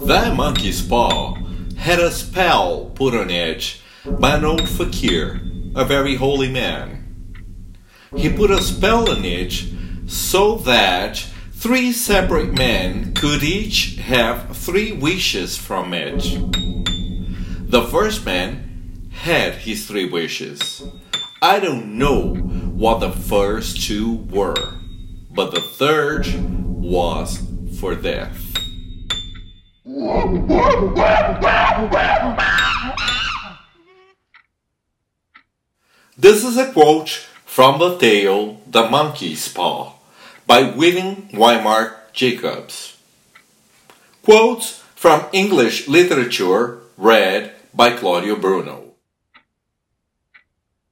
That monkey's paw had a spell put on it by an old fakir, a very holy man. He put a spell on it so that three separate men could each have three wishes from it. The first man had his three wishes. I don't know what the first two were, but the third was for death. This is a quote from the tale The Monkey's Paw by William Wymark Jacobs. Quotes from English literature read by Claudio Bruno.